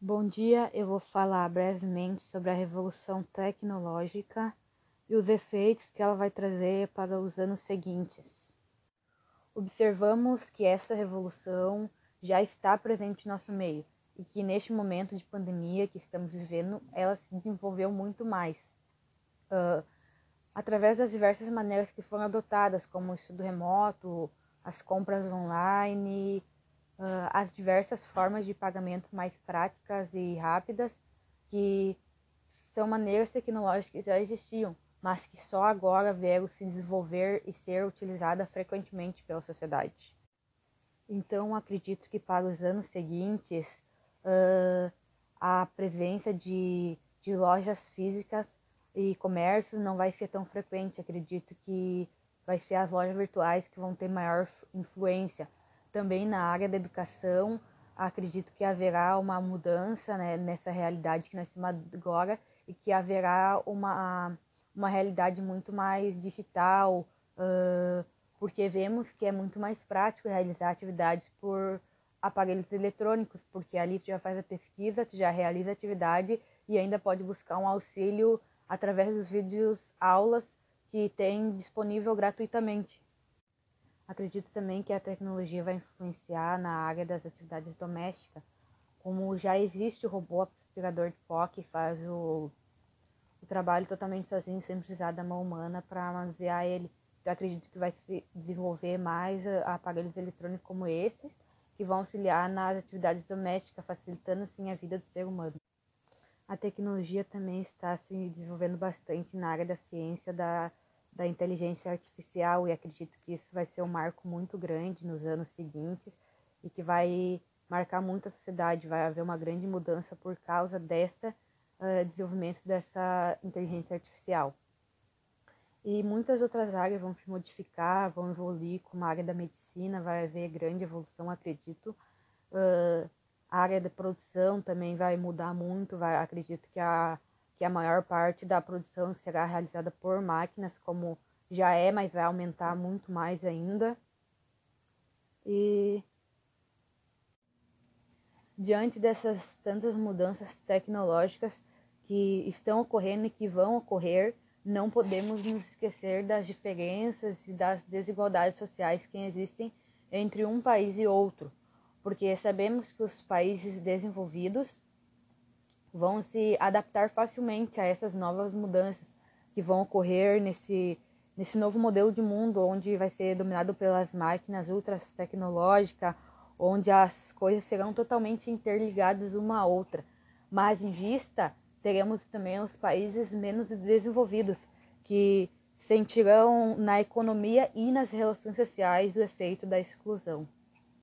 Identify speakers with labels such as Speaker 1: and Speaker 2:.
Speaker 1: Bom dia, eu vou falar brevemente sobre a revolução tecnológica e os efeitos que ela vai trazer para os anos seguintes. Observamos que essa revolução já está presente em nosso meio e que neste momento de pandemia que estamos vivendo, ela se desenvolveu muito mais. Uh, através das diversas maneiras que foram adotadas, como o estudo remoto, as compras online, uh, as diversas formas de pagamento mais práticas e rápidas, que são maneiras tecnológicas que já existiam, mas que só agora vieram se desenvolver e ser utilizada frequentemente pela sociedade. Então, acredito que para os anos seguintes, uh, a presença de, de lojas físicas e comércios não vai ser tão frequente. Acredito que vai ser as lojas virtuais que vão ter maior influência. Também na área da educação, acredito que haverá uma mudança né, nessa realidade que nós temos agora e que haverá uma, uma realidade muito mais digital, uh, porque vemos que é muito mais prático realizar atividades por aparelhos eletrônicos, porque ali tu já faz a pesquisa, tu já realiza a atividade e ainda pode buscar um auxílio através dos vídeos aulas que tem disponível gratuitamente. Acredito também que a tecnologia vai influenciar na área das atividades domésticas, como já existe o robô aspirador de pó que faz o, o trabalho totalmente sozinho, sem precisar da mão humana para manusear ele. Então, acredito que vai se desenvolver mais aparelhos eletrônicos como esses, que vão auxiliar nas atividades domésticas, facilitando assim a vida do ser humano. A tecnologia também está se desenvolvendo bastante na área da ciência da, da inteligência artificial e acredito que isso vai ser um marco muito grande nos anos seguintes e que vai marcar muito a sociedade. Vai haver uma grande mudança por causa dessa uh, desenvolvimento dessa inteligência artificial. E muitas outras áreas vão se modificar, vão evoluir, como a área da medicina, vai haver grande evolução, acredito. Uh, a área de produção também vai mudar muito, vai, acredito que a, que a maior parte da produção será realizada por máquinas, como já é, mas vai aumentar muito mais ainda. E diante dessas tantas mudanças tecnológicas que estão ocorrendo e que vão ocorrer, não podemos nos esquecer das diferenças e das desigualdades sociais que existem entre um país e outro porque sabemos que os países desenvolvidos vão se adaptar facilmente a essas novas mudanças que vão ocorrer nesse, nesse novo modelo de mundo, onde vai ser dominado pelas máquinas ultra tecnológicas, onde as coisas serão totalmente interligadas uma à outra. Mas em vista, teremos também os países menos desenvolvidos, que sentirão na economia e nas relações sociais o efeito da exclusão.